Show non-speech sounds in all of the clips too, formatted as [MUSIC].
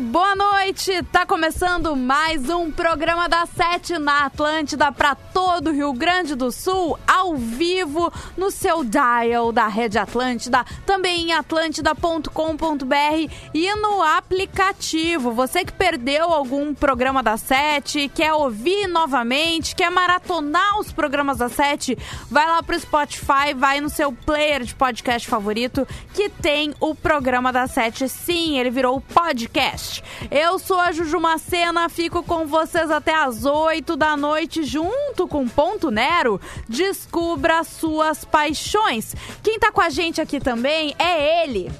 boa noite! Tá começando mais um programa da Sete na Atlântida para todo o Rio Grande do Sul, ao vivo no seu dial da Rede Atlântida, também em atlântida.com.br e no aplicativo. Você que perdeu algum programa da Sete, quer ouvir novamente, quer maratonar os programas da Sete, vai lá pro Spotify, vai no seu player de podcast favorito que tem o programa da Sete. Sim, ele virou podcast. Eu sou a Juju Macena, fico com vocês até as 8 da noite, junto com Ponto Nero. Descubra suas paixões. Quem tá com a gente aqui também é ele.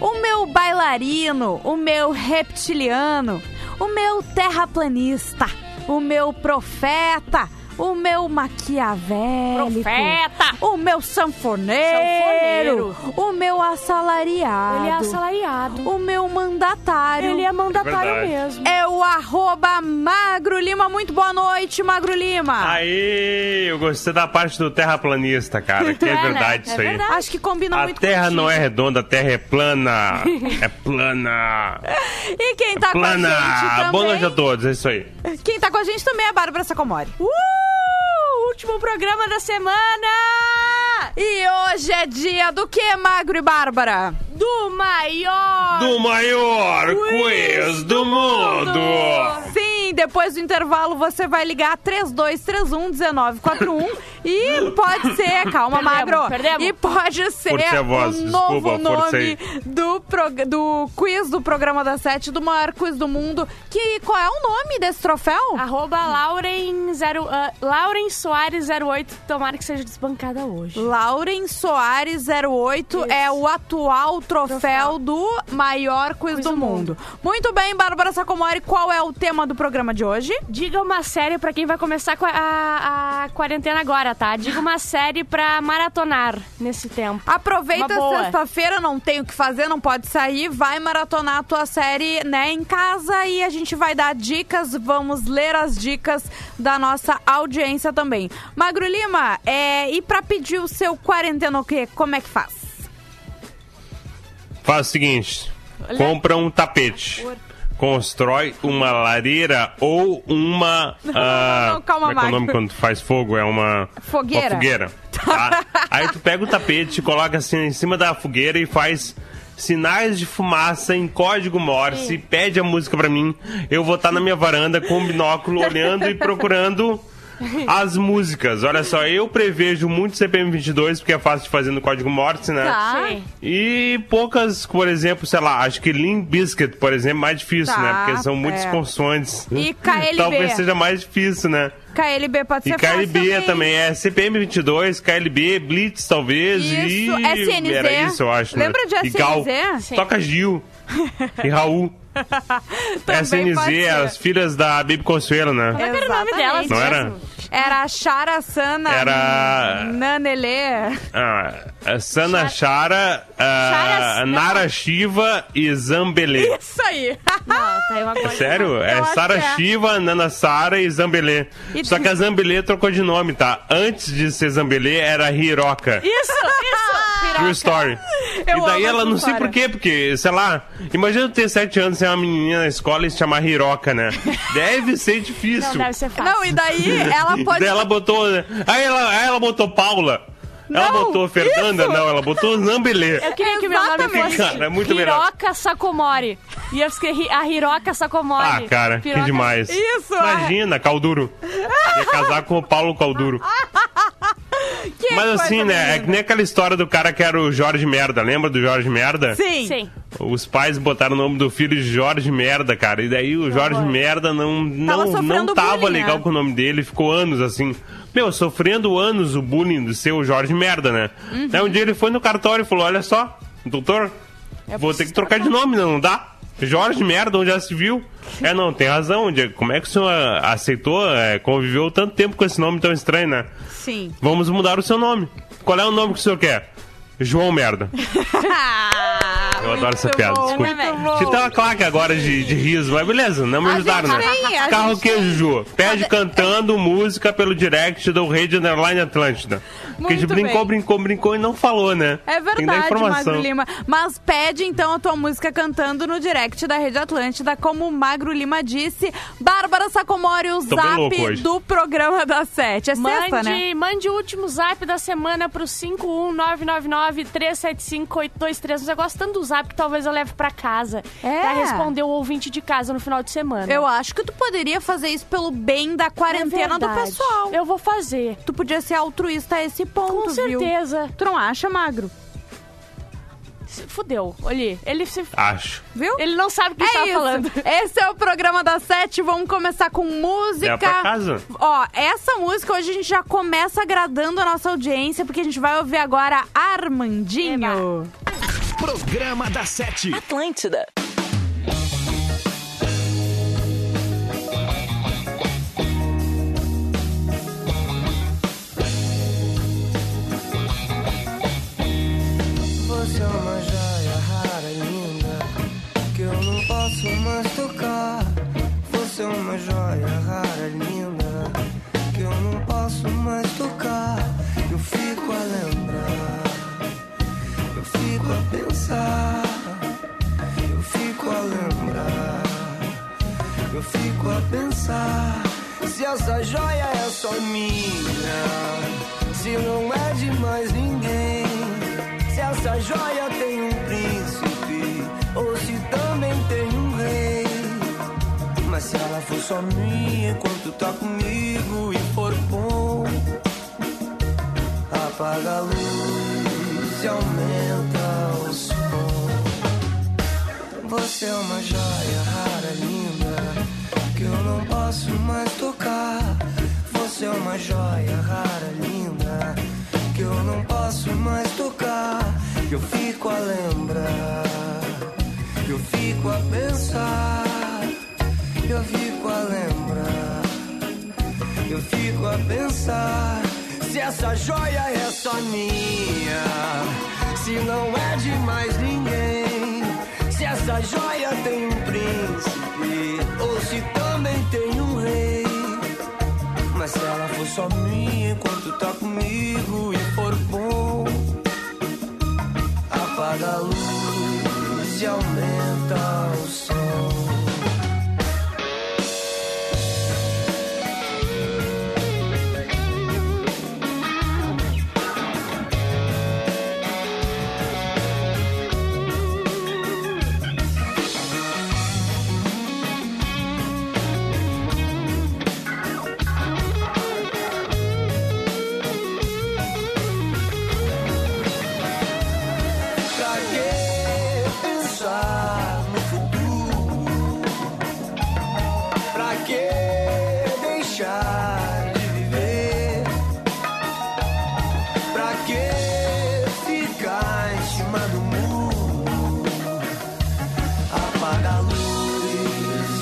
O meu bailarino, o meu reptiliano, o meu terraplanista, o meu profeta o meu maquiavélico, Profeta. o meu sanfoneiro, Sanfoneiro. o meu assalariado, Ele é assalariado. o meu mandatário. Ele é mandatário É mesmo. É o arroba Magro Lima. Muito boa noite, Magro Lima. Aí, eu gostei da parte do terraplanista, cara, que é, [LAUGHS] É, né? verdade É isso aí. verdade. Acho que combina A muito terra contigo. não é redonda, a terra é plana. [LAUGHS] é plana. E quem tá com a gente Plana. também... Boa noite a todos, é isso aí. Quem tá com a gente também é a Bárbara Sacomori. Uh! Último programa da semana! E hoje é dia do que, Magro e Bárbara? Do maior! Do maior quiz do mundo. Sim, depois do intervalo você vai ligar 3231-1941 e pode ser, calma, Perdemos, Magro, perdemos. e pode ser voz, o desculpa, novo nome forcei. do, do quiz do programa da Sete, do maior quiz do mundo. Que, qual é o nome desse troféu? Arroba Lauren, zero, ah, Lauren Soares 08. Tomara que seja desbancada hoje. Lauren Soares 08 Isso. é o atual troféu, Troféu. do maior quiz, Quiz do, do mundo. Muito bem, Bárbara Sacomori, qual é o tema do programa de hoje? Diga uma série pra quem vai começar com a, a- a quarentena agora, tá? Diga uma série pra maratonar nesse tempo. Aproveita sexta-feira, não tem o que fazer, não pode sair, vai maratonar a tua série, né, em casa e a gente vai dar dicas, vamos ler as dicas da nossa audiência também. Magro Lima, é, e pra pedir o seu quarentena o quê? Como é que faz? Faz o seguinte, compra um tapete. Constrói uma lareira ou uma. ah, não, calma, como é é o nome quando faz fogo? É uma. Fogueira. Uma fogueira. tá? [LAUGHS] Aí tu pega o tapete, coloca assim em cima da fogueira e faz sinais de fumaça em código Morse. Pede a música pra mim. Eu vou estar na minha varanda com o binóculo [LAUGHS] olhando e procurando. As músicas, olha só, eu prevejo muito CPM 22 porque é fácil de fazer no código Morse, né? Tá. Sim. E poucas, por exemplo, sei lá, acho que Limp Biscuit, por exemplo, é mais difícil, Tá, né? Porque são muitas é. consoantes. E KLB? Talvez seja mais difícil, né? KLB pode E ser fácil KLB também. é CPM 22, KLB, Blitz talvez Isso, e... SNZ. Era isso, eu acho, Lembra né? de E Gal. SNZ? Sim. Toca Gil [LAUGHS] e Raul. SNZ, as filhas da Bibi Consuelo, né? Como é era o nome delas? Não era? mesmo? Era a Chara Sana Era- Nanelê. Ah, a Sana Chara, ah, Chara- não. Nara Shiva e Zambelê. Isso aí. Não, tá aí uma coisa. Sério? É Sara é. Shiva, Nana Sara e Zambelê. E Só que a Zambelê trocou de nome, tá? Antes de ser Zambelê, era Hiroka. Isso, isso! True Story. Eu e daí ela, não sei história. por quê, porque, sei lá, imagina tu ter sete anos e ser uma menininha na escola e se chamar Hiroka, né? [LAUGHS] Deve ser difícil. Não deve ser fácil. Não, e daí ela pode. Daí ela botou. Aí ela, aí ela botou Paula. ela Não, botou Fernanda? isso. Não, ela botou Zambelê. Eu queria que meu nome fosse Cara, é muito melhor. Hiroka Sakomori. E eu escrevi a Hiroka Sakomori. Ah, cara, que Piroca- demais. Isso, Imagina, Calduro. Ia casar com o Paulo Calduro. [LAUGHS] Que Mas assim, né? É que nem aquela história do cara que era o Jorge Merda. Lembra do Jorge Merda? Sim. Sim. Os pais botaram o nome do filho de Jorge Merda, cara. E daí o Jorge horror. Merda não, não, sofrendo não tava bullying, legal né? com o nome dele. Ficou anos assim. Meu, sofrendo anos o bullying do seu Jorge Merda, né? Uhum. Aí um dia ele foi no cartório e falou: Olha só, doutor, vou ter que trocar de nome, não dá? Jorge Merda, onde já se viu? É, não, tem razão. Diego. Como é que o senhor ah, aceitou, é, conviveu tanto tempo com esse nome tão estranho, né? Sim. Vamos mudar o seu nome. Qual é o nome que o senhor quer? João Merda. [LAUGHS] Eu adoro essa piada, bom, desculpa. Tinha até uma claque agora de, de riso, mas beleza, não me ajudaram, né? Carro gente Queijo Ju, pede cantando música pelo direct do Rede Underline Atlântida. Porque a gente brincou, bem. brincou, brincou e não falou, né? É verdade. Magro Lima. Mas pede então a tua música cantando no direct da Rede Atlântida, como o Magro Lima disse. Bárbara Sacomori, o Tô zap do programa da Sete. É sexta, Mande, né? mande o último zap da semana pro 51999-375-823. Mas eu gosto tanto do zap que talvez eu leve pra casa. É. Pra responder o ouvinte de casa no final de semana. Eu acho que tu poderia fazer isso pelo bem da quarentena do É verdade. pessoal. Eu vou fazer. Tu podia ser altruísta a esse ponto, Com viu? certeza. Tu não acha, Magro? Fudeu. Olha, ele se... Acho. Viu? Ele não sabe o que é está falando. Esse é o programa da Sete. Vamos começar com música. É pra casa? Ó, essa música hoje a gente já começa agradando a nossa audiência, porque a gente vai ouvir agora Armandinho. Programa da Sete. Atlântida. Mais tocar. Você é uma joia rara, linda, que eu não posso mais tocar. Eu fico a lembrar, eu fico a pensar, eu fico a lembrar, eu fico a pensar. Se essa joia é só minha, se não é de mais ninguém. Se essa joia tem um Mas se ela for só minha enquanto tá comigo e for bom, apaga a luz e aumenta o som. Você é uma joia rara, linda, que eu não posso mais tocar. Você é uma joia rara, linda, que eu não posso mais tocar. Eu fico a lembrar, eu fico a pensar, eu fico a lembrar, eu fico a pensar. Se essa joia é só minha, se não é de mais ninguém. Se essa joia tem um príncipe, ou se também tem um rei. Mas se ela for só minha enquanto tá comigo e for bom, apaga a luz e aumenta o som.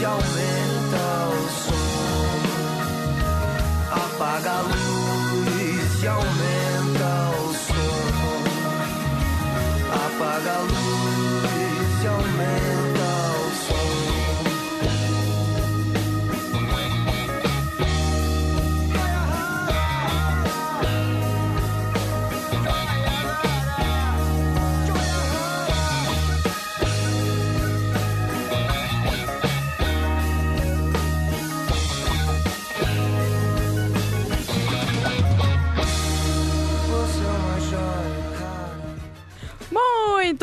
E aumenta o som. Apaga a luz e aumenta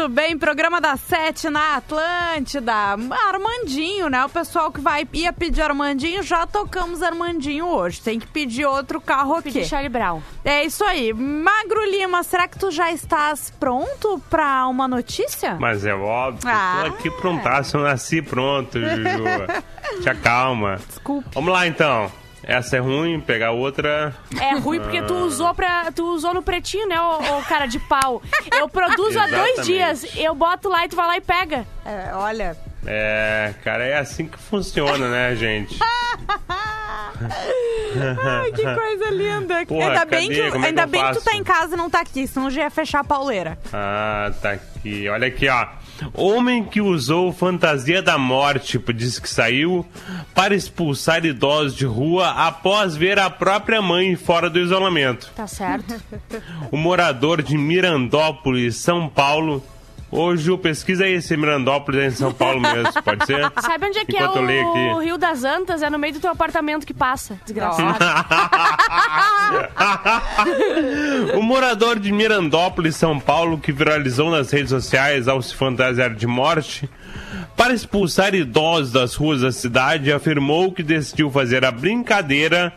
Muito bem, programa da Sete na Atlântida. Armandinho, né? O pessoal que vai ia pedir Armandinho, já tocamos Armandinho hoje. Tem que pedir outro carro aqui. Pedir Charlie Brown. É isso aí. Magro Lima, será que tu já estás pronto pra uma notícia? Mas é óbvio, Ah. tô aqui prontaço, eu nasci pronto, Juju. [LAUGHS] Te acalma. Desculpe. Vamos lá então. Essa é ruim, pegar outra. É ruim porque tu usou pra. Tu usou no pretinho, né, ô, ô cara de pau? Eu produzo há dois dias. Eu boto lá e tu vai lá e pega. É, olha. É, cara, é assim que funciona, né, gente? Ai, que coisa linda. Porra, ainda bem, cadê? que, Como é que ainda eu bem que tu tá em casa e não tá aqui, senão já ia fechar a pauleira. Ah, tá aqui. Olha aqui, ó. Homem que usou fantasia da morte, diz que saiu, para expulsar idosos de rua após ver a própria mãe fora do isolamento. Tá certo. O morador de Mirandópolis, São Paulo. Hoje o pesquisa aí se Mirandópolis é em São Paulo mesmo, pode ser? [LAUGHS] Sabe onde é que Enquanto eu é o aqui. Rio das Antas? É no meio do teu apartamento que passa. Desgraçado. [LAUGHS] O morador de Mirandópolis, São Paulo, que viralizou nas redes sociais ao se fantasiar de morte, para expulsar idosos das ruas da cidade, afirmou que decidiu fazer a brincadeira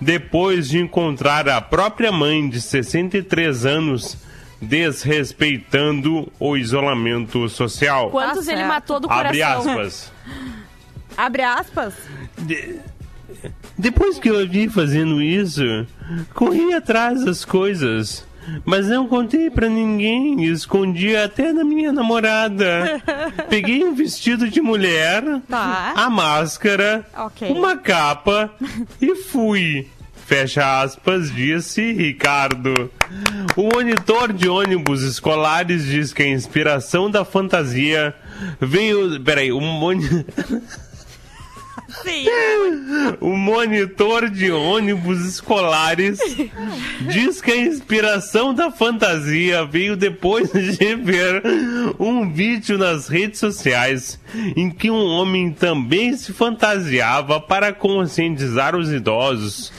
depois de encontrar a própria mãe de 63 anos desrespeitando o isolamento social. Quantos Tá ele matou do coração? Abre aspas. [LAUGHS] Abre aspas. De- Depois que eu vi fazendo isso, corri atrás das coisas. Mas não contei pra ninguém, escondi até da minha namorada. [LAUGHS] Peguei um vestido de mulher, Tá. a máscara, Ok. uma capa [LAUGHS] e fui. Fecha aspas, disse Ricardo. O monitor de ônibus escolares diz que a inspiração da fantasia veio. Peraí, o moni... Sim. [LAUGHS] O monitor de ônibus escolares diz que a inspiração da fantasia veio depois de ver um vídeo nas redes sociais em que um homem também se fantasiava para conscientizar os idosos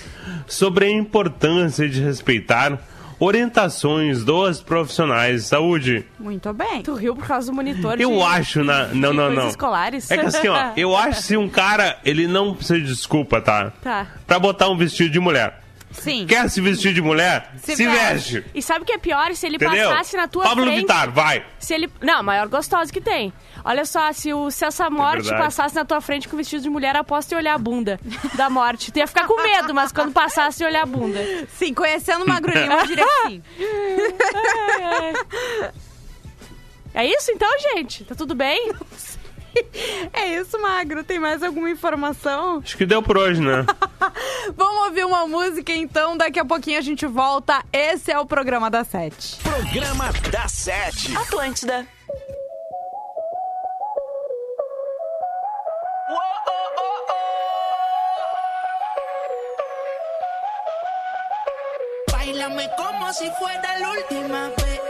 sobre a importância de respeitar orientações dos profissionais de saúde. Muito bem. Tu riu por causa do monitor de, Eu acho na. Não, de não, não. escolares? É que assim, ó, eu [LAUGHS] acho se um cara, ele não precisa de desculpa, tá? Tá. Pra botar um vestido de mulher. Sim. Quer se vestir de mulher? Se Se, veste. veste. E sabe o que é pior? Se ele Entendeu? passasse na tua Pablo frente... Vittar, vai. Se ele... Não, a maior gostosa que tem. Olha só, se, o, se essa morte verdade. passasse na tua frente com vestido de mulher, aposto em olhar a bunda da morte. Tu ia ficar com medo, mas quando passasse, olhar a bunda. Sim, conhecendo o Magro Lima, eu diria que sim. [LAUGHS] É isso então, gente? Tá tudo bem? [LAUGHS] [LAUGHS] É isso, Magro. Tem mais alguma informação? Acho que deu por hoje, né? [LAUGHS] Vamos ouvir uma música então, daqui a pouquinho a gente volta. Esse é o programa da Sete. Programa da Sete. Atlântida. Báilame como si fuera la última vez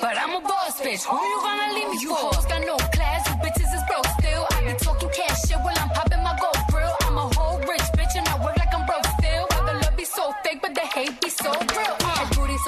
But I'm a boss bitch. Who you gonna leave me you for? hoes got no class, you bitches is broke still. I be talking cash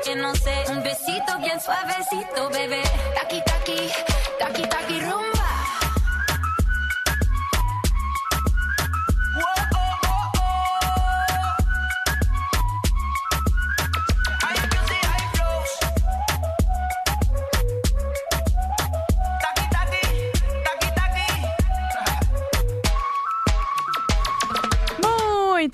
Que no sé. Un besito bien suavecito, bebé. Taqui,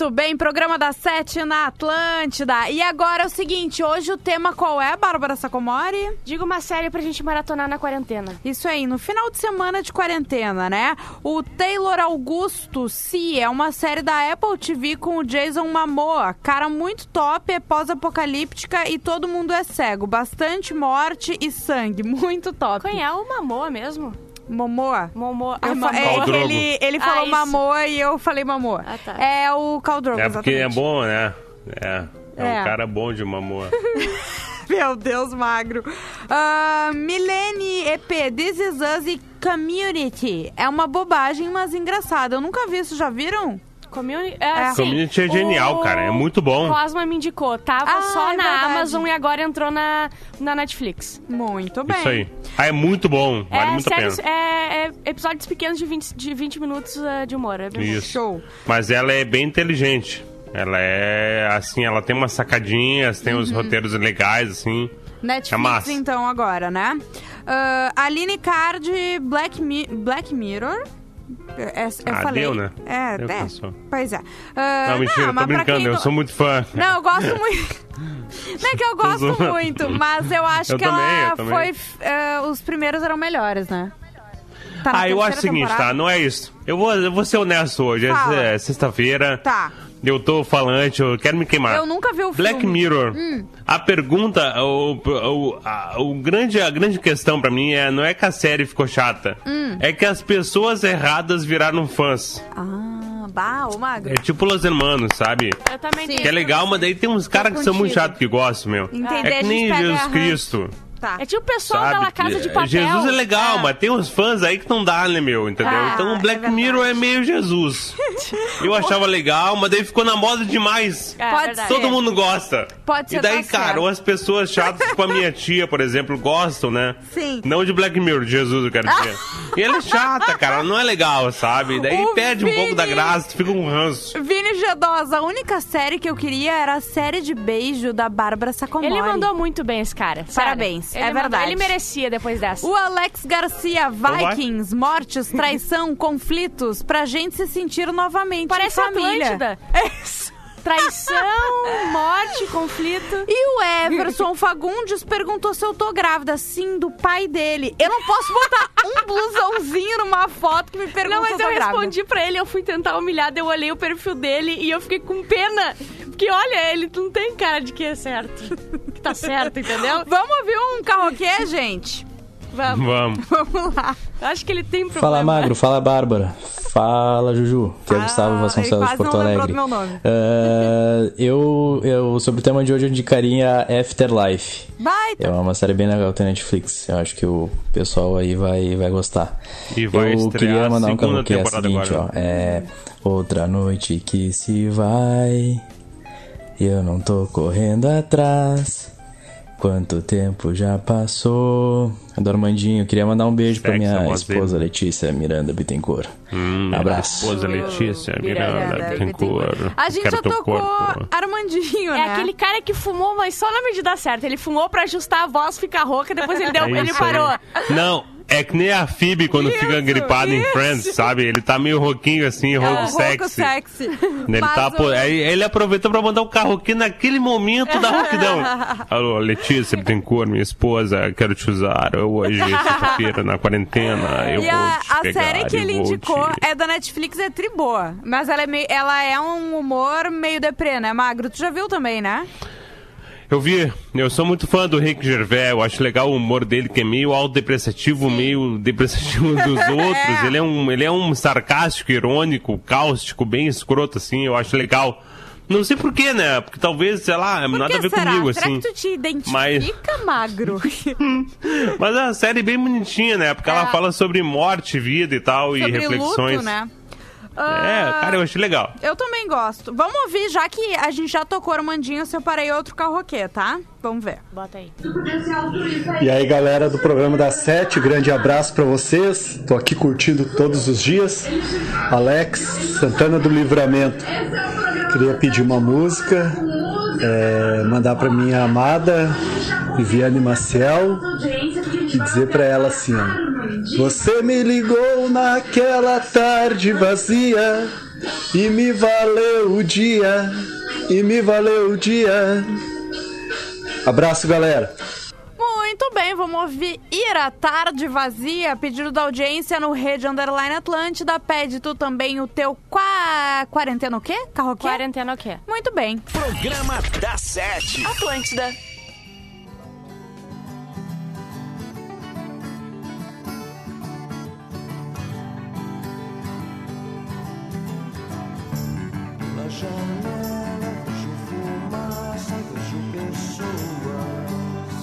Muito bem, programa da Sete na Atlântida. E agora é o seguinte, hoje o tema qual é, Bárbara Sacomori? Diga uma série pra gente maratonar na quarentena. Isso aí, no final de semana de quarentena, né? O Taylor Augusto, Si, é uma série da Apple TV com o Jason Momoa. Cara muito top, é pós-apocalíptica e todo mundo é cego. Bastante morte e sangue, [LAUGHS] muito top. Quem é o Mamoa mesmo? Momoa? Momoa. Eu Ah, Mamoa. é que ele, ele Ah, falou isso. Mamoa e eu falei Mamoa. Ah, tá. É o Khal Drogo, É porque é bom, né? É. É, É. um cara bom de mamor. [LAUGHS] Meu Deus, magro. Ah, Milene EP, This Is Us e Community. É uma bobagem, mas engraçada. Eu nunca vi isso, já viram? Community, é, É. assim, Community é genial, o cara. É muito bom. Cosma me indicou. Tava Ah, só é na verdade. Amazon e agora entrou na, na Netflix. Muito bem. Isso aí. Ah, é muito bom. Vale é, muito a séries- pena. é, é episódios pequenos de 20, de 20 minutos eh, de humor. É bem. Isso. Show. Mas ela é bem inteligente. Ela é, assim, ela tem umas sacadinhas, tem Uhum. uns roteiros legais, assim. Netflix, É massa. então, agora, né? Ah, Aline Card, Black, Mi- Black Mirror. É, é- eu Ah, falei. deu, né? É, Deu, é. Pois é. Ah, Não, mentira, mas tô brincando, eu não- sou muito fã. [LAUGHS] Não, eu gosto muito. Não é que eu gosto muito, mas eu acho Eu que também, ela foi. eh, os primeiros eram melhores, né? Tá Ah, eu acho o seguinte, tá? temporada? Não é isso. Eu vou, eu vou ser honesto hoje. É Fala. é sexta-feira. Tá. Eu tô falante, eu quero me queimar. Eu nunca vi o Black filme. Hum. Mirror. A pergunta, o, o, a, o grande, a grande questão pra mim é não é que a série ficou chata, Hum. é que as pessoas erradas viraram fãs. Ah, bah, magro. É tipo Los Hermanos, sabe? Eu também Sim. tenho. Que é legal, mas daí tem uns caras que são muito chatos que gostam, meu. Entender, é que nem Jesus Cristo. Tá. É tipo o pessoal Sabe? da Casa de Que- Papel. Jesus é legal, É. mas tem uns fãs aí que não dá, né, meu? Entendeu? Ah, então o Black é. Mirror é meio Jesus. [LAUGHS] Eu achava legal, mas daí ficou na moda demais. É, Pode ser. Todo mundo gosta. Pode ser, E daí, tá cara, ou as pessoas chatas, tipo a minha tia, por exemplo, gostam, né? Sim. Não de Black Mirror, de Jesus, eu quero [LAUGHS] dizer. e ela é chata, cara, ela não é legal, sabe? Daí O perde um pouco da Vini- graça, tu fica um ranço. Vini Gedosa, a única série que eu queria era a série de beijo da Bárbara Sacomori. Ele mandou muito bem esse cara. Parabéns, Ele é mandou- verdade. Ele merecia depois dessa. O Alex Garcia. Vikings, mortes, [LAUGHS] traição, conflitos, pra gente se sentir novamente Parece em família. Atlântida. [LAUGHS] É isso. Traição, [LAUGHS] morte, conflito. E o Everson Fagundes perguntou se eu tô grávida. Sim, do pai dele. Eu não posso botar um blusãozinho numa foto que me pergunta Não, mas se eu eu tô grávida. respondi pra ele, eu fui tentar humilhar, eu olhei o perfil dele e eu fiquei com pena. Porque olha, ele não tem cara de que é certo. Que tá certo, entendeu? [LAUGHS] Vamos ouvir um carroquê, gente? Vamos. Vamos. [LAUGHS] Vamos lá. Acho que ele tem problema. Fala Magro, fala Bárbara, fala Juju, que é Ah, Gustavo Vasconcelos de Porto Alegre. do meu nome. Ah, [LAUGHS] eu, eu, sobre o tema de hoje, eu indicaria Afterlife. Baita. É uma série bem legal, tem Netflix. Eu acho que o pessoal aí vai, vai gostar. E vai eu queria mandar um segunda karaokê, é o temporada seguinte, agora, ó. É outra noite que se vai. E eu não tô correndo atrás. Quanto tempo já passou? Do Armandinho, queria mandar um beijo pra Sexy, a minha voz dele. esposa Letícia Miranda Bittencourt. Hum, Abraço. Esposa Letícia, Miranda Miranda, Bittencourt. A gente Quero já tocou corpo. Armandinho, É né? aquele cara que fumou, mas só na medida certa. Ele fumou pra ajustar a voz, ficar rouca, depois ele, [LAUGHS] deu, É ele parou. Não, é que nem a Phoebe quando fica gripada em isso. Friends, sabe? Ele tá meio rouquinho assim, É um rouco rouco sexy. sexy. Ele, Mas tá, o- ele aproveitou pra mandar o carro aqui naquele momento da rouquidão. [LAUGHS] Alô, Letícia Bittencourt, minha esposa, quero te usar hoje, sexta-feira, na quarentena. Eu e vou a, te a pegar série que ele indicou te- é da Netflix, é tri boa. Mas ela é, meio, ela é um humor meio deprê, né, Magro? Tu já viu também, né? Eu vi, eu sou muito fã do Rick Gervais, eu acho legal o humor dele, que é meio autodepreciativo, meio depreciativo [LAUGHS] dos outros. Ele é um, ele é um sarcástico, irônico, cáustico, bem escroto, assim, eu acho legal. Não sei porquê, né? Porque talvez, sei lá, Por nada a ver será? comigo, será assim. que tu te identifica, Mas- Magro? [LAUGHS] Mas é uma série bem bonitinha, né? Porque É. ela fala sobre morte, vida e tal, e Sobre reflexões. luto, né? É, cara, eu achei legal. Eu também gosto. Vamos ouvir, já que a gente já tocou Armandinho, eu separei outro carroquê, tá? Vamos ver. Bota aí. E aí, galera do programa da Sete, grande abraço pra vocês. Tô aqui curtindo todos os dias. Alex Santana do Livramento. Queria pedir uma música, é, mandar pra minha amada Viviane Maciel e dizer pra ela assim: ó, Você me ligou naquela tarde vazia e me valeu o dia, e me valeu o dia. Abraço, galera. Muito bem, vamos ouvir Ir à Tarde Vazia, pedido da audiência no Rede Underline Atlântida. Pede tu também o teu qua... quarentena o quê? Carroquê? Quarentena o quê? Muito bem. Programa da Sete. Atlântida. Janela vejo fumaça, vejo pessoas.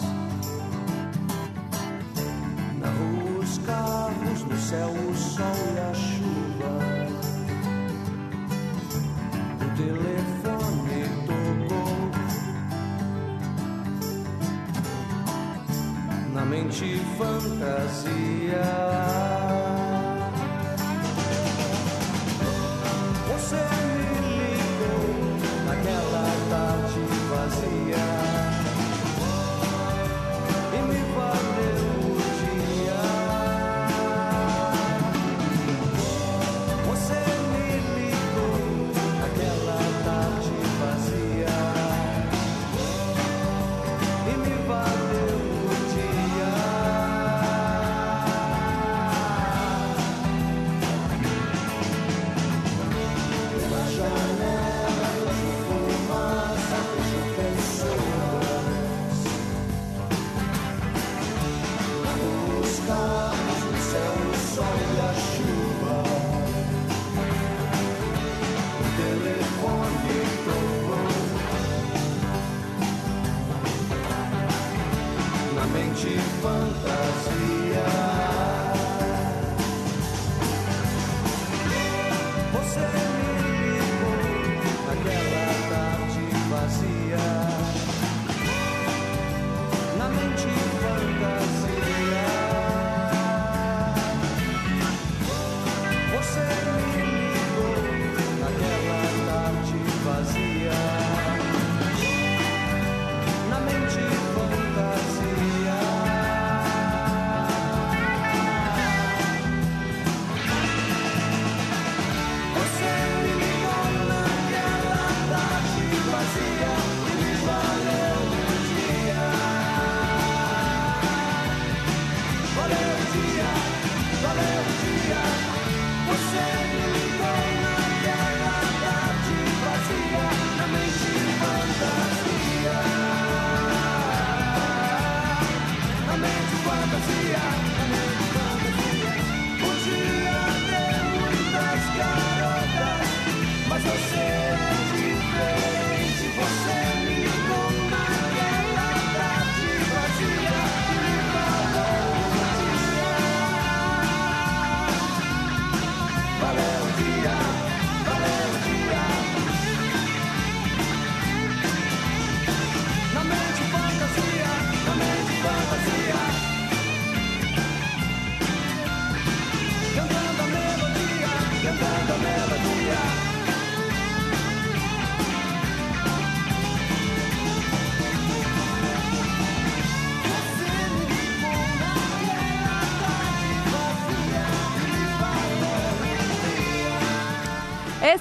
Na rua os carros, no céu o sol e a chuva. O telefone tocou. Na mente fantasia.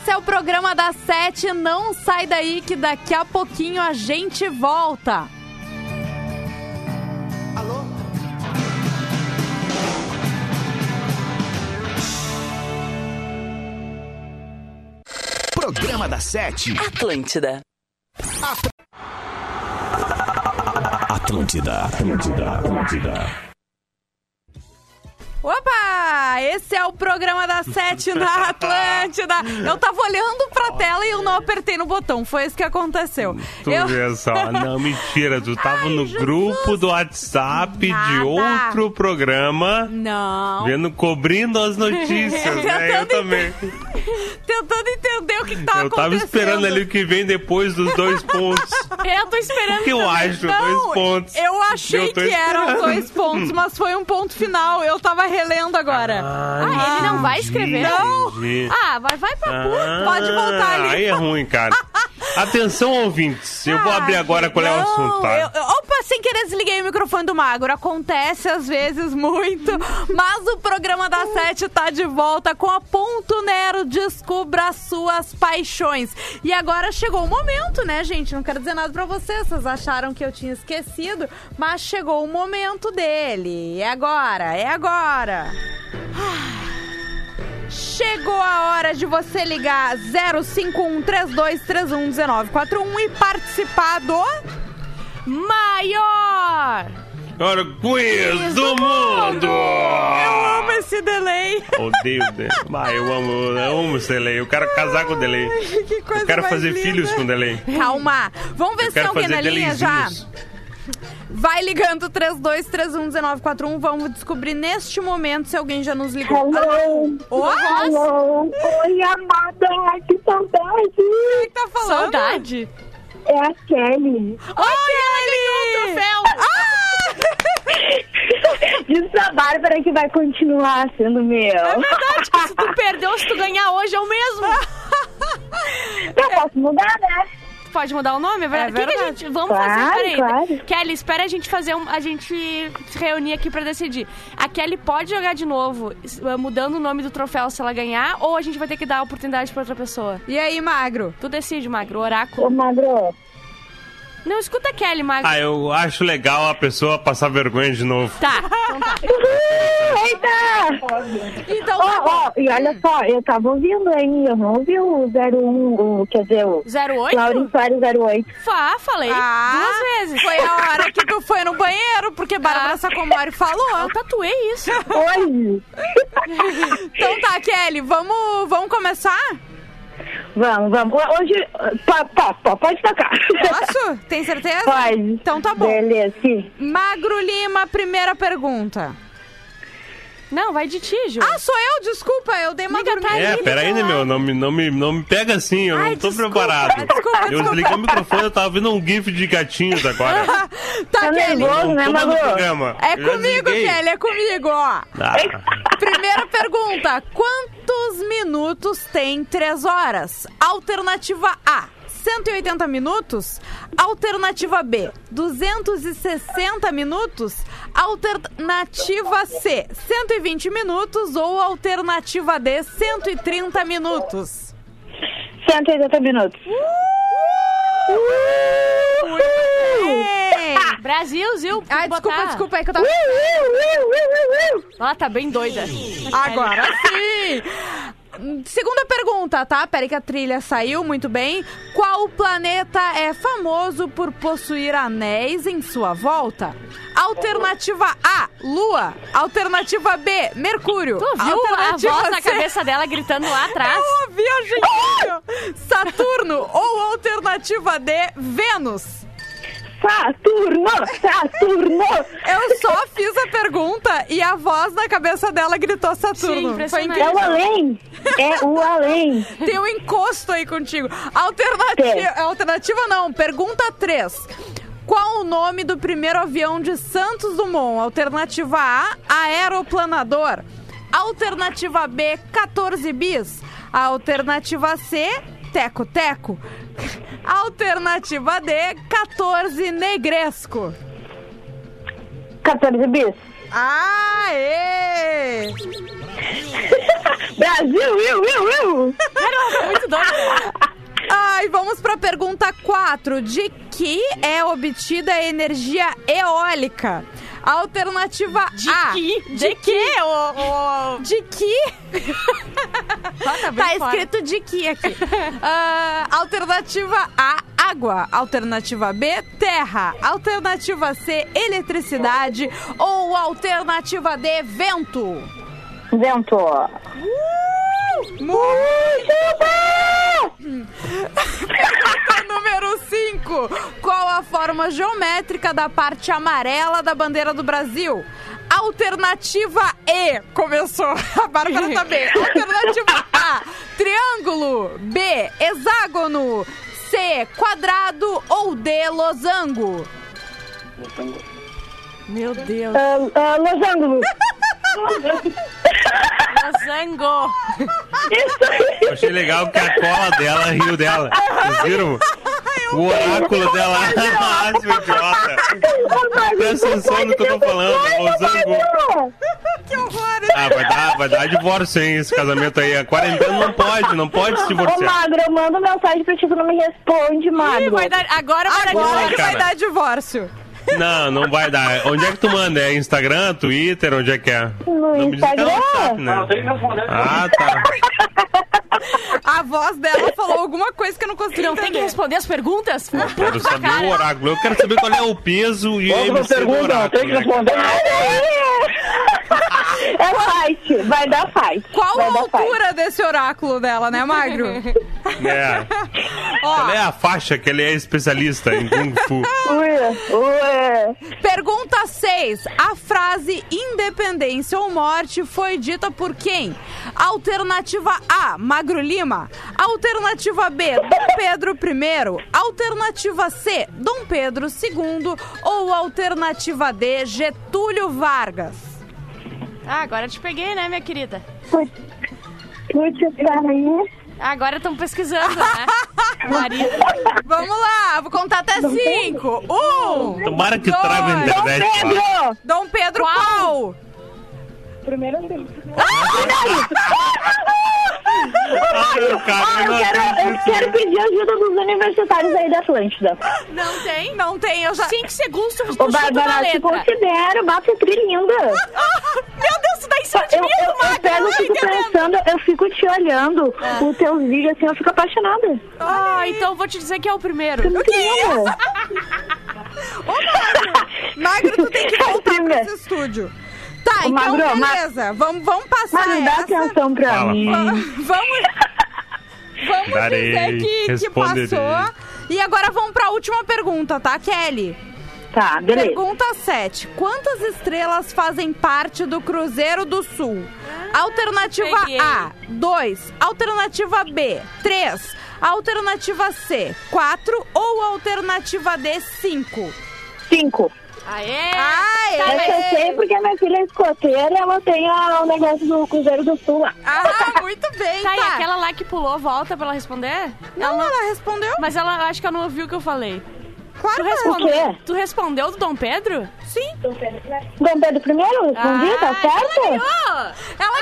Esse é o programa da Sete. Não sai daí que daqui a pouquinho a gente volta. Alô? Programa da Sete. Atlântida. Atlântida, Atlântida, Atlântida. Opa! Esse é o programa da Sete na [LAUGHS] Atlântida. Eu tava olhando pra tela e eu não apertei no botão. Foi isso que aconteceu. Tu Eu... vê só. Não, [LAUGHS] mentira. Tu tava Ai, no Jesus. grupo do WhatsApp de Nada. outro programa. Não. Vendo, cobrindo as notícias, [LAUGHS] né? Eu também. Tentando entender o que, que tá Eu tava acontecendo. esperando ali o que vem depois dos dois pontos. Eu tô esperando O que eu também. acho? Não, dois pontos. eu achei Eu que eram esperando. dois pontos, mas foi um ponto final. Eu tava relendo agora. Ah, ele não vai escrever? Não. Ah, vai, vai pra puta. Ah, pode voltar ali. Aí é ruim, cara. [LAUGHS] Atenção, ouvintes. Eu vou Ah, abrir agora qual é o não, assunto, tá? eu- eu- sem querer desliguei o microfone do Magro. Acontece às vezes muito. Mas o programa da Sete tá de volta com a Ponto Nero. Descubra as suas paixões. E agora chegou o momento, né, gente? Não quero dizer nada pra vocês. Vocês acharam que eu tinha esquecido. Mas chegou o momento dele. É agora, é agora. Chegou a hora de você ligar 05132311941 e participar do Maior! Agora, quiz do mundo! Eu amo esse delay. Odeio o delay. Ah, eu amo, eu amo esse delay. Eu quero casar com o delay. que coisa Eu quero mais fazer linda. filhos com o delay. Calma. Vamos ver Eu se tem alguém fazer na linha já. Vai ligando 32311941. Vamos descobrir neste momento se alguém já nos ligou. Hello. Ô, Alô. Oi, amada. Que saudade. quem que tá falando? Saudade. É a Kelly. Oi, Kelly! Troféu! [LAUGHS] Diz pra Bárbara que vai continuar sendo meu. É verdade que se tu [LAUGHS] perdeu, se tu ganhar hoje é o mesmo. Eu posso mudar, né? Pode mudar o nome? É verdade. É O que que a verdade. gente... Vamos Claro, fazer, peraí. claro. Kelly, espera a gente fazer um... A gente se reunir aqui pra decidir. A Kelly pode jogar de novo, s- mudando o nome do troféu se ela ganhar, ou a gente vai ter que dar a oportunidade pra outra pessoa? E aí, Magro? Tu decide, Magro. Ô, Oráculo. Magro. Não, escuta a Kelly, Magro. Ah, eu acho legal a pessoa passar vergonha de novo. Tá, então tá. Uhul, eita! Então, Ó, tá bom. ó, e olha só, eu tava ouvindo aí, eu não ouvi o 01, o, quer dizer, o 08? Lauren Soares 08. Fá, falei Ah, duas vezes. Foi a hora que tu foi no banheiro, porque Bárbara Ah. Sacomori falou. Eu tatuei isso. Hoje. [LAUGHS] Então tá, Kelly, vamos, vamos começar? Vamos, vamos. Hoje, pá, pode tocar. Posso? [LAUGHS] Tem certeza? Pode. Então tá bom. Beleza, sim. Magro Lima, primeira pergunta. Não, vai de ti, Ju. Ah, sou eu? Desculpa, eu dei uma Liga, dormida. tá É, peraí, né, meu? Não me, não, me, não me pega assim, eu Ai, não tô desculpa, preparado. desculpa, Eu desculpa. desliguei o microfone, eu tava vendo um gif de gatinhos agora. [LAUGHS] Tá, Tá Kelly. nervoso, né, programa. É Eu comigo. Kelly, é comigo, ó. Ah, Primeira pergunta: quantos minutos tem 3 horas? Alternativa A. 180 minutos? Alternativa B, 260 minutos? Alternativa C, 120 minutos? Ou alternativa D, 130 minutos? 180 minutos. Ei! Brasil, Zil. Ai, botar. desculpa, desculpa, é que eu tava... Ela tá bem doida. Agora sim! Segunda pergunta, tá? Peraí que a trilha saiu, muito bem. Qual planeta é famoso por possuir anéis em sua volta? Alternativa A, Lua. Alternativa B, Mercúrio. Tu viu a voz na C, cabeça dela gritando lá atrás? Eu ouvi. [LAUGHS] Saturno. Ou alternativa D, Vênus. Saturno! Saturno! Eu só fiz a pergunta e a voz na cabeça dela gritou Sim, Saturno. Foi impressionante. É o incrível. além! É o além! Tem um encosto aí contigo. Alternativa, alternativa não. Pergunta 3. Qual o nome do primeiro avião de Santos Dumont? Alternativa A, aeroplanador. Alternativa B, 14 bis. Alternativa C, teco-teco. Alternativa D, 14 negresco. 14 bis. Aê! [LAUGHS] Brasil, eu, eu, eu! Muito doida. [LAUGHS] Ai, vamos pra pergunta 4. De que é obtida a energia eólica? Alternativa De A. que? De que? O, o... De que? [LAUGHS] tá Tá fora. escrito de que aqui. Ah, alternativa A, água. Alternativa B, terra. Alternativa C, eletricidade. Ou alternativa D, vento. Vento. Pergunta número [LAUGHS] 5. Qual a forma geométrica da parte amarela da bandeira do Brasil? Alternativa E. Começou. A Bárbara tá bem. [LAUGHS] Alternativa A. Triângulo. B. Hexágono. C. Quadrado. Ou D. Losango. Meu Deus. Ah, ah, losango. [LAUGHS] Losango. Eu achei legal que a cola dela riu dela. Vocês viram? O oráculo dela. [LAUGHS] Seu idiota. Presta atenção no que eu tô falando. Losango. Que horror. Ah, vai dar, vai dar divórcio, hein, esse casamento aí. A quarentena não pode, não pode se Ô, divorciar. Magro, eu mando mensagem pra ti, tu não me responde, Ih, Magro. vai dar, agora vai Agora divórcio. que vai cara. dar divórcio. Não, não vai dar. Onde é que tu manda? É Instagram, Twitter? Onde é que é? No Não me diz que é Instagram? WhatsApp, né? Ah, tá. A voz dela falou alguma coisa que eu não consegui Não tem que responder as perguntas? Quero saber o oráculo. Eu quero saber qual é o peso e a Outra pergunta, oráculo. tem que né? responder. [LAUGHS] É fight, vai dar fight. Qual vai a altura desse oráculo dela, né, Magro? É. [LAUGHS] Ó, Qual é a faixa que ele é especialista em Kung Fu? [LAUGHS] Ui, ui. Pergunta 6. A frase independência ou morte foi dita por quem? Alternativa A, Magro Lima. Alternativa B, Dom Pedro I. Alternativa C, Dom Pedro II. Ou alternativa D, Getúlio Vargas. Ah, agora te peguei, né, minha querida? Putz, putz. Agora estão pesquisando, né? [LAUGHS] [LAUGHS] Marido. Vamos lá, vou contar até 5. Um, Tomara que dois, traga a internet. lá. Pedro! Dom Pedro qual? Primeiro filho. Ai, cara, Ah, eu eu quero, eu quero pedir ajuda dos universitários aí da Atlântida. Não tem? Não tem, eu já... Cinco segundos, tu, tu Ô, Bárbara, te considero, bata trilinda. [LAUGHS] Meu Deus, isso dá em Eu, sentimento, eu, eu Magro. pego, eu Ai, fico pensando, eu fico te olhando, os teus vídeos assim, eu fico apaixonada. Ah, então eu vou te dizer que é o primeiro. Tu não queria? [LAUGHS] Magro, tu tem que [LAUGHS] voltar pra esse estúdio. Tá, Ô, então Magro, Ma- beleza. Vamos, vamos passar Mas dá essa. atenção pra Fala, mim. Vamos, vamos Darei, dizer que, que passou. E agora vamos pra última pergunta, tá, Kelly? Tá, beleza. Pergunta 7. Quantas estrelas fazem parte do Cruzeiro do Sul? Alternativa peguei. A, 2. Alternativa B, 3. Alternativa C, 4. Ou alternativa D, 5. Cinco. Aê! Ai, Tá, mas- eu sei porque minha filha é escoteira e ela tem o negócio do Cruzeiro do Sul lá. Ah, muito bem, Tá, tá. e aquela lá que pulou, volta pra ela responder? Não, ela respondeu. Mas ela acho que ela não ouviu o que eu falei. Claro Tu que ela respondeu, quê? tu respondeu do Dom Pedro? Sim. Dom Pedro I, respondi, Ah, tá certo? Ela ganhou! Ela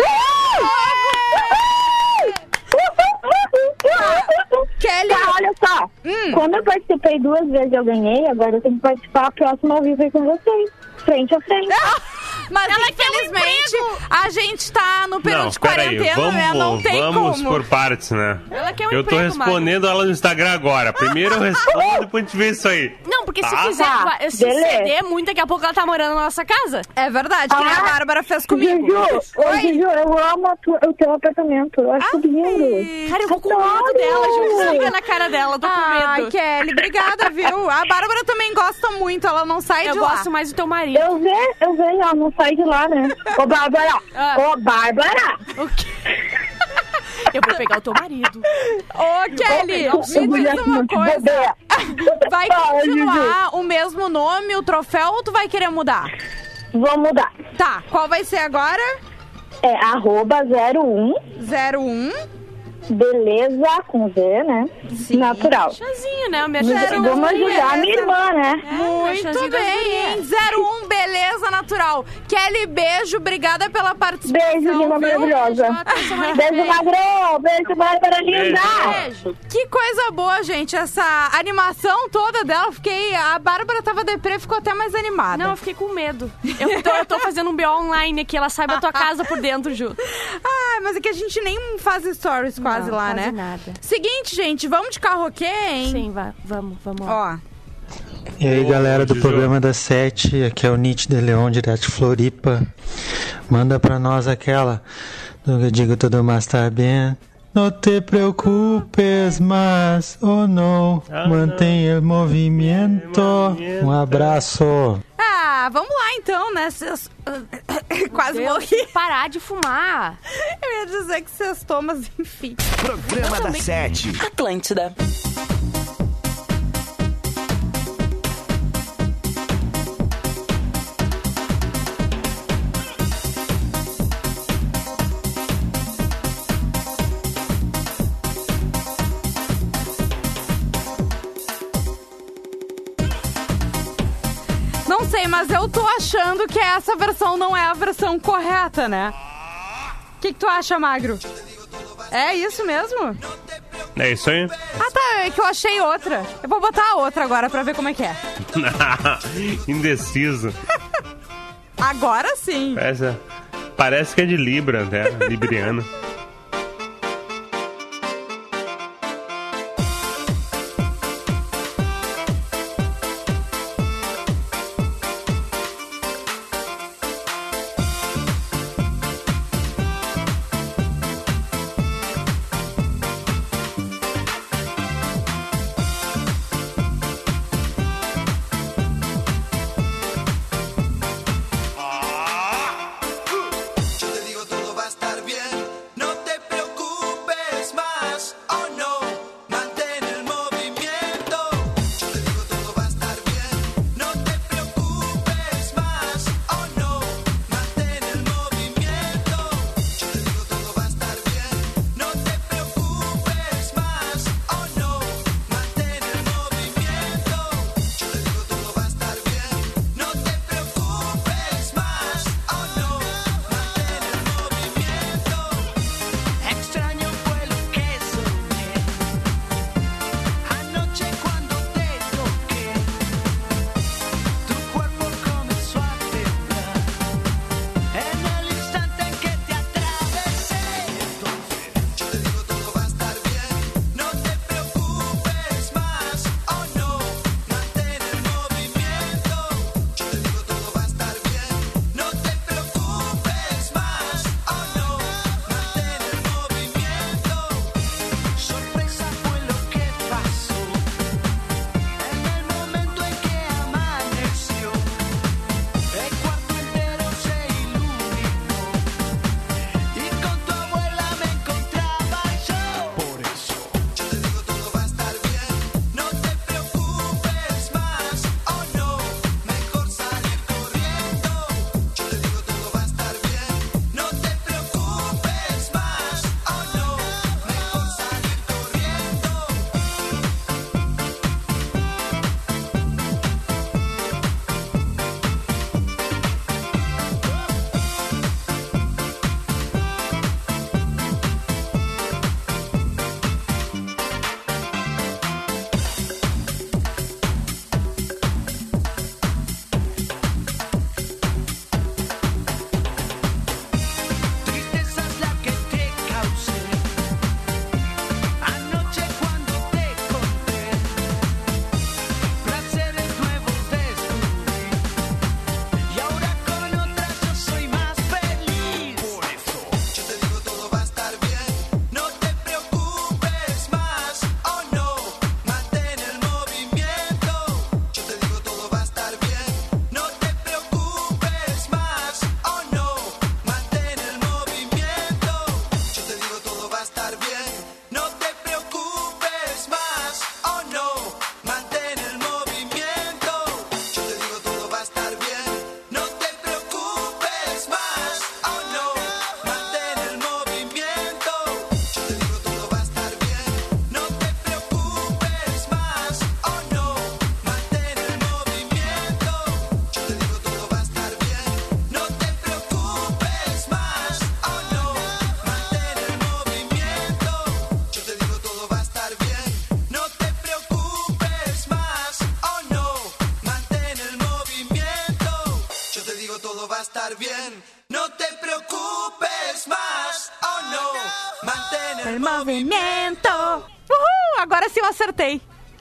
[LAUGHS] Kelly. Tá, olha só. Hum. Quando eu participei duas vezes eu ganhei, agora eu tenho que participar a próxima ao vivo aí com vocês. Frente a frente. [LAUGHS] Mas Ela quer um infelizmente a gente tá no período Não, de quarentena, vamos, né? Não tem vamos como. por partes, né? Ela quer um eu tô emprego, respondendo ela no Instagram agora. Primeiro eu respondo, depois a gente vê isso aí. Não, porque se Tá. quiser Tá, se beleza. ceder muito, daqui a pouco ela tá morando na nossa casa. É verdade, que nem a Ah, Bárbara fez comigo. Juju, ô, Juju, eu amo tua- o teu apartamento. Eu acho lindo. Cara, eu vou com medo dela, Ju. Desliga na cara dela, eu tô com Ai, medo. Kelly, obrigada, viu? A Bárbara também gosta muito, ela não sai Eu de gosto lá. mais do teu marido. Eu vejo, eu vejo, ela não sai de lá, né? Ô, Bárbara! Ah. Ô, Bárbara! O quê? [LAUGHS] Eu vou pegar o teu marido. Ô, Kelly, me diz uma coisa. [LAUGHS] Vai Ai, continuar o mesmo nome, o troféu, ou tu vai querer mudar? Vou mudar. Tá, qual vai ser agora? É arroba 01 01 Beleza com Z, né? Natural. Chazinho, né? O das vamos ajudar a minha irmã, né? Muito merchanzinho das bem, hein? 01 Beleza Natural. Kelly, beijo, obrigada pela participação. Beijo, linda maravilhosa. Beijo, Magrão. Beijo, Bárbara linda. Beijo. Que coisa boa, gente. Essa animação toda dela, fiquei. A Bárbara tava deprê, ficou até mais animada. Não, eu fiquei com medo. Eu tô, eu tô fazendo um BO online aqui, ela sai da tua casa por dentro, Ju. [LAUGHS] Ah, mas é que a gente nem faz stories quase Não, lá, quase né? nada. Seguinte, gente, vamos de karaokê, hein? Sim, vai, vamos, vamos lá. Ó. E aí, galera do programa das sete, aqui é o Nietzsche de Leão, direto de Floripa. Manda pra nós aquela do que eu digo tudo mais tá bem. Não te preocupes mais, oh não, Ah, mantenha o movimento. Um abraço. Ah, vamos lá então, né? Cês- [COUGHS] Quase Deus, morri. Parar de fumar. [LAUGHS] Eu ia dizer que sextou, mas enfim. Programa da Sete. Atlântida. Sei, mas eu tô achando que essa versão não é a versão correta, né? O que, que tu acha, Magro? É isso mesmo? É isso aí? Ah, tá. É que eu achei outra. Eu vou botar a outra agora pra ver como é que é. [LAUGHS] Indeciso. Agora sim. Essa, parece que é de Libra, né? Libriano.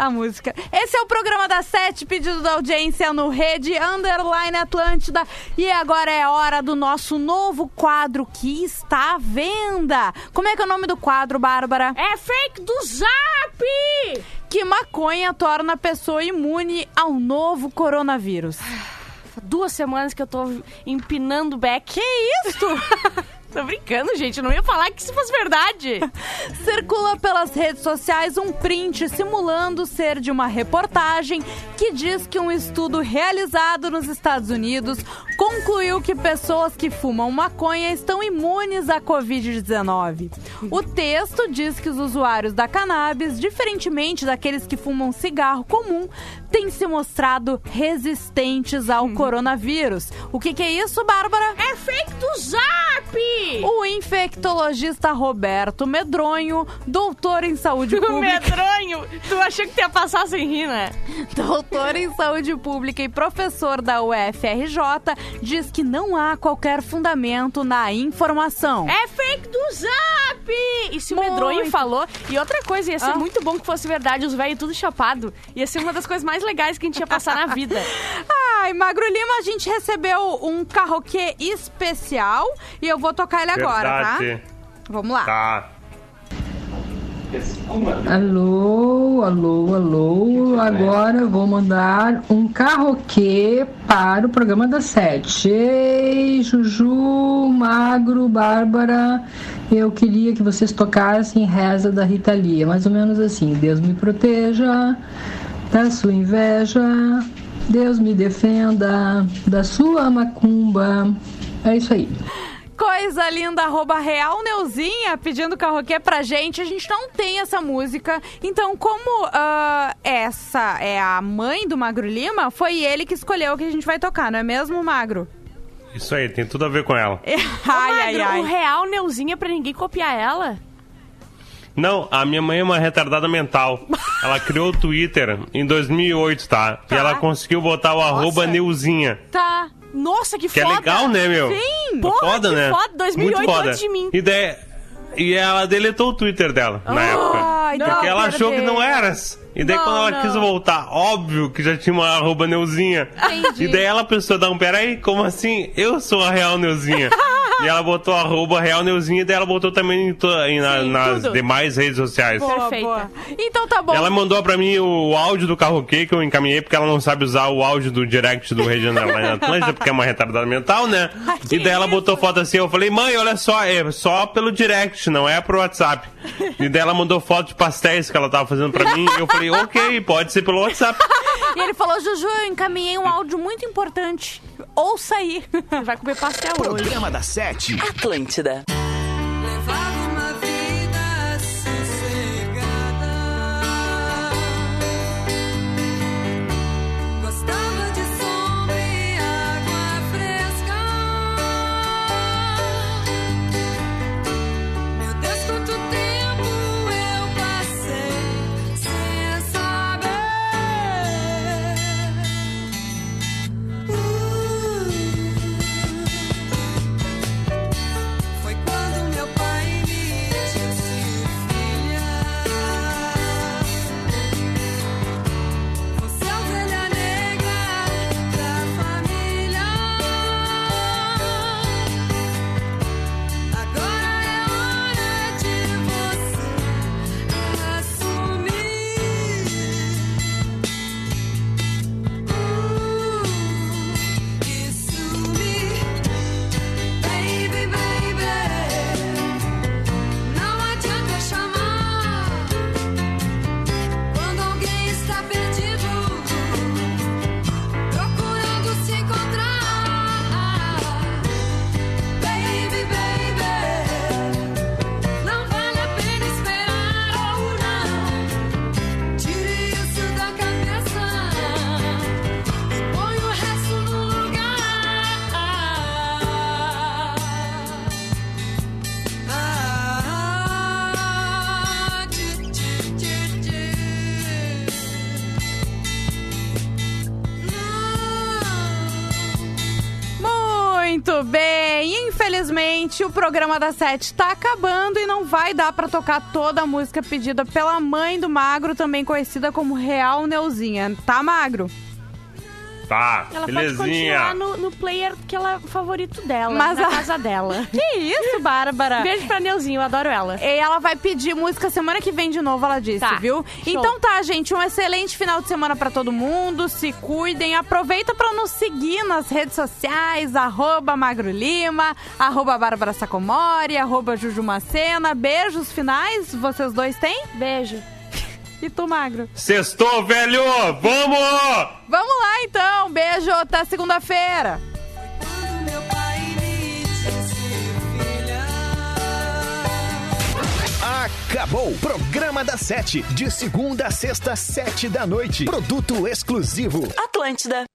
A música. Esse é o programa da Sete, pedido da audiência no Rede Underline Atlântida. E agora é hora do nosso novo quadro que está à venda. Como é que é o nome do quadro, Bárbara? É fake do Zap! Que maconha torna a pessoa imune ao novo coronavírus. Duas semanas que eu tô empinando o back. Que isso? [LAUGHS] Tô brincando, gente. Eu não ia falar que isso fosse verdade. [LAUGHS] Circula pelas redes sociais um print simulando ser de uma reportagem que diz que um estudo realizado nos Estados Unidos concluiu que pessoas que fumam maconha estão imunes à Covid-19. O texto diz que os usuários da cannabis, diferentemente daqueles que fumam cigarro comum, têm se mostrado resistentes ao coronavírus. O que, que é isso, Bárbara? É fake do Zap! O infectologista Roberto Medronho, doutor em saúde [LAUGHS] pública. Medronho! Tu achou que tu ia passar sem rir, né? [LAUGHS] doutor em saúde pública e professor da UFRJ, diz que não há qualquer fundamento na informação. É fake do Zap! E se o Muito. Medronho falou... E outra coisa, ia ser Ah. muito bom que fosse verdade, os velhos tudo chapado. Ia ser uma das coisas mais legais que a gente ia passar na vida. [LAUGHS] Ai, Magro Lima, a gente recebeu um carroquê especial e eu vou tocar ele agora, Verdade. tá? Vamos lá. Tá. Alô, alô, alô. Agora eu vou mandar um carroquê para o programa das sete. Ei, Juju, Magro, Bárbara. Eu queria que vocês tocassem reza da Rita Lee. É Mais ou menos assim. Deus me proteja da sua inveja. Deus me defenda da sua macumba. É isso aí. Coisa linda, arroba Real Neuzinha pedindo carroquê pra gente. A gente não tem essa música. Então, como ah, essa é a mãe do Magro Lima, foi ele que escolheu o que a gente vai tocar, não é mesmo, Magro? Isso aí, tem tudo a ver com ela. [LAUGHS] ai, ai, ai. O real Neuzinha pra ninguém copiar ela. Não, a minha mãe é uma retardada mental. Ela criou o Twitter em 2008, tá? E ela conseguiu botar o arroba Neuzinha. Tá. Nossa, que, Que é foda. legal, né, meu? Sim. É Porra, foda, que né? foda. 2008 Muito foda. antes de mim. E, daí- e ela deletou o Twitter dela na época. Ai, não, Porque ela achou que não era. E daí Não, quando ela não. quis voltar, óbvio que já tinha uma arroba Neuzinha. Entendi. E daí ela pensou, não, peraí, como assim? Eu sou a Real Neuzinha. [LAUGHS] e ela botou a arroba Real Neuzinha e daí ela botou também em to- em na- Sim, nas tudo. demais redes sociais. Boa, Perfeita. boa. Então tá bom. Ela mandou pra mim o áudio do carroquê que eu encaminhei, porque ela não sabe usar o áudio do direct do Regional lá na Atlântida, porque é uma retardada mental, né? Ai, e daí ela botou foto assim, eu falei, mãe, olha só, é só pelo direct, não é pro WhatsApp. E daí ela mandou foto de pastéis que ela tava fazendo pra mim, e eu falei, ok, pode ser pelo WhatsApp. E ele falou, Juju, eu encaminhei um áudio muito importante. Ouça aí. [LAUGHS] Vai comer pastel hoje. Programa da Sete. Atlântida. Infelizmente o programa da Sete tá acabando e não vai dar pra tocar toda a música pedida pela mãe do Magro, também conhecida como Real Neuzinha. Tá, Magro? Tá, Ela pode belezinha. continuar no, no player que ela é favorito dela, Mas na a- casa dela. [LAUGHS] Que isso, Bárbara? Beijo pra Neuzinho, eu adoro ela. E ela vai pedir música semana que vem de novo, ela disse, Tá, viu? show. Então tá, gente, um excelente final de semana pra todo mundo. Se cuidem, aproveita pra nos seguir nas redes sociais, arroba Magro Lima, arroba Bárbara Sacomori, arroba Juju Macena. Beijos finais, vocês dois têm? Beijo. E tu, Magro? Sextou, velho! Vamos! Vamos lá então, beijo, até segunda-feira. Acabou! Programa da Sete. De segunda a sexta, sete da noite. Produto exclusivo. Atlântida.